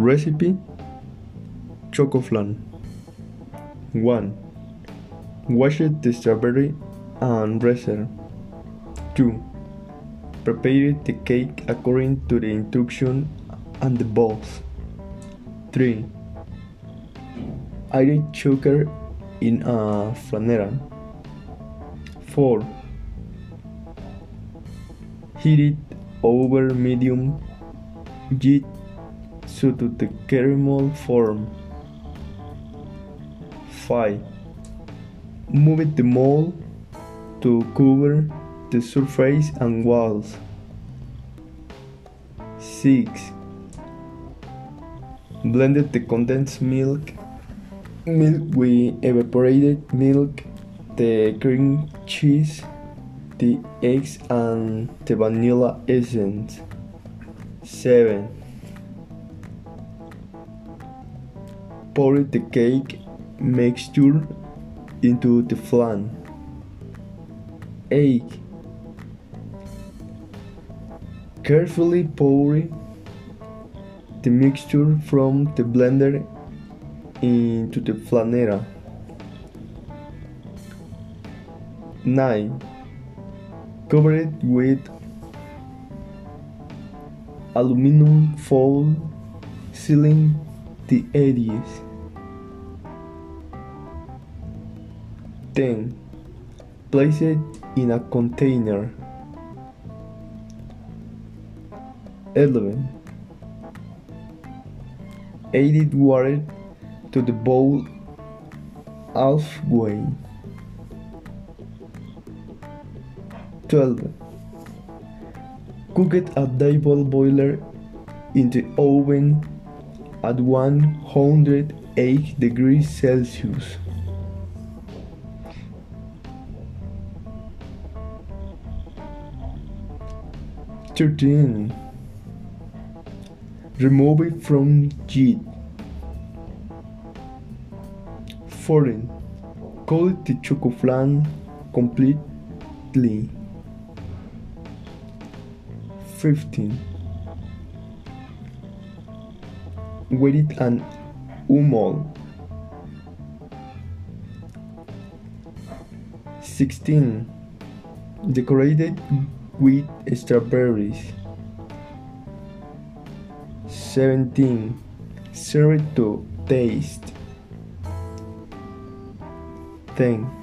Recipe Choco flan 1. Wash the strawberry and reserve 2. Prepare the cake according to the instruction and the balls 3. Add sugar in a flanera 4. Heat it over medium heat so to the caramel form. 5. Move the mold to cover the surface and walls. 6. Blended the condensed milk milk with evaporated milk, the cream cheese, the eggs and the vanilla essence. 7. Pour the cake mixture into the flan. 8. Carefully pour the mixture from the blender into the flanera. 9. Cover it with aluminum foil sealing the edges. 10. Place it in a container. 11. Add it water to the bowl halfway. 12. Cook it at double boiler in the oven at 108 degrees Celsius. Thirteen. Remove it from heat. 14. Coat the choco flan completely. 15. Wet it and umol. 16. Decorated with strawberries. 17. Serve it to taste. 10.